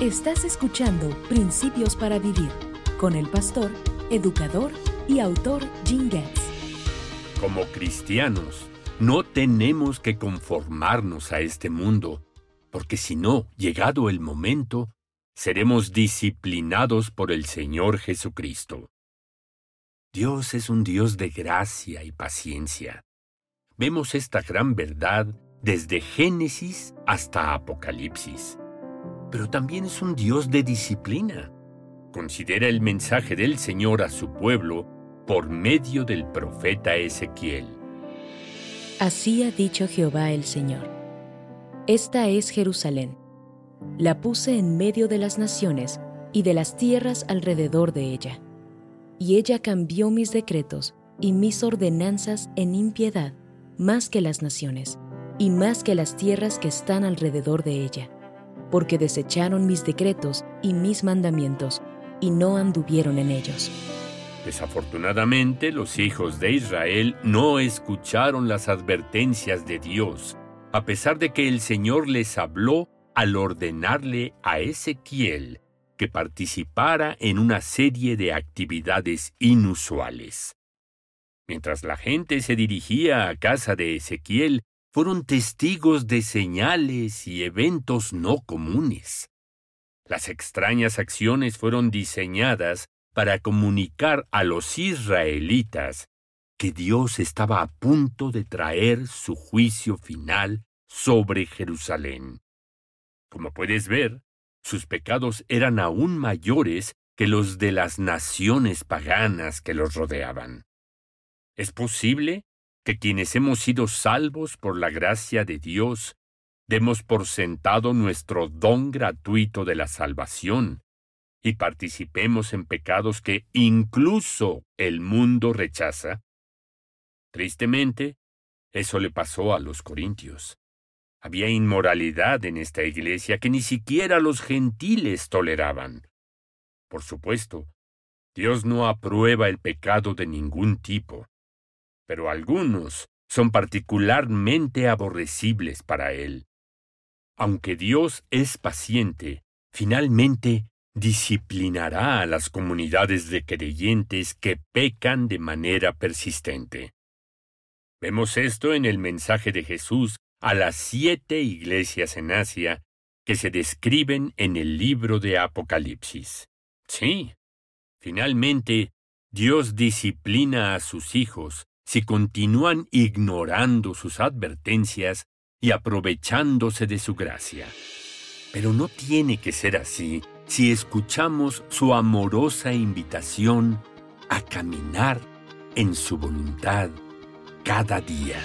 Estás escuchando Principios para Vivir con el pastor, educador y autor Jim Getz. Como cristianos, no tenemos que conformarnos a este mundo, porque si no, llegado el momento, seremos disciplinados por el Señor Jesucristo. Dios es un Dios de gracia y paciencia. Vemos esta gran verdad desde Génesis hasta Apocalipsis. Pero también es un Dios de disciplina. Considera el mensaje del Señor a su pueblo por medio del profeta Ezequiel. Así ha dicho Jehová el Señor. Esta es Jerusalén. La puse en medio de las naciones y de las tierras alrededor de ella. Y ella cambió mis decretos y mis ordenanzas en impiedad más que las naciones y más que las tierras que están alrededor de ella, porque desecharon mis decretos y mis mandamientos y no anduvieron en ellos. Desafortunadamente, los hijos de Israel no escucharon las advertencias de Dios, a pesar de que el Señor les habló al ordenarle a Ezequiel que participara en una serie de actividades inusuales. Mientras la gente se dirigía a casa de Ezequiel, fueron testigos de señales y eventos no comunes. Las extrañas acciones fueron diseñadas para comunicar a los israelitas que Dios estaba a punto de traer su juicio final sobre Jerusalén. Como puedes ver, sus pecados eran aún mayores que los de las naciones paganas que los rodeaban. ¿Es posible que quienes hemos sido salvos por la gracia de Dios demos por sentado nuestro don gratuito de la salvación y participemos en pecados que incluso el mundo rechaza? Tristemente, eso le pasó a los corintios. Había inmoralidad en esta iglesia que ni siquiera los gentiles toleraban. Por supuesto, Dios no aprueba el pecado de ningún tipo, pero algunos son particularmente aborrecibles para Él. Aunque Dios es paciente, finalmente disciplinará a las comunidades de creyentes que pecan de manera persistente. Vemos esto en el mensaje de Jesús a las siete iglesias en Asia que se describen en el libro de Apocalipsis. Sí, finalmente, Dios disciplina a sus hijos si continúan ignorando sus advertencias y aprovechándose de su gracia. Pero no tiene que ser así si escuchamos su amorosa invitación a caminar en su voluntad cada día.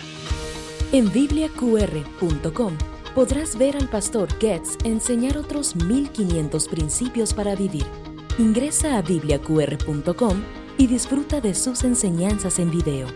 En bibliaqr.com podrás ver al pastor Getz enseñar otros 1500 principios para vivir. Ingresa a bibliaqr.com y disfruta de sus enseñanzas en video.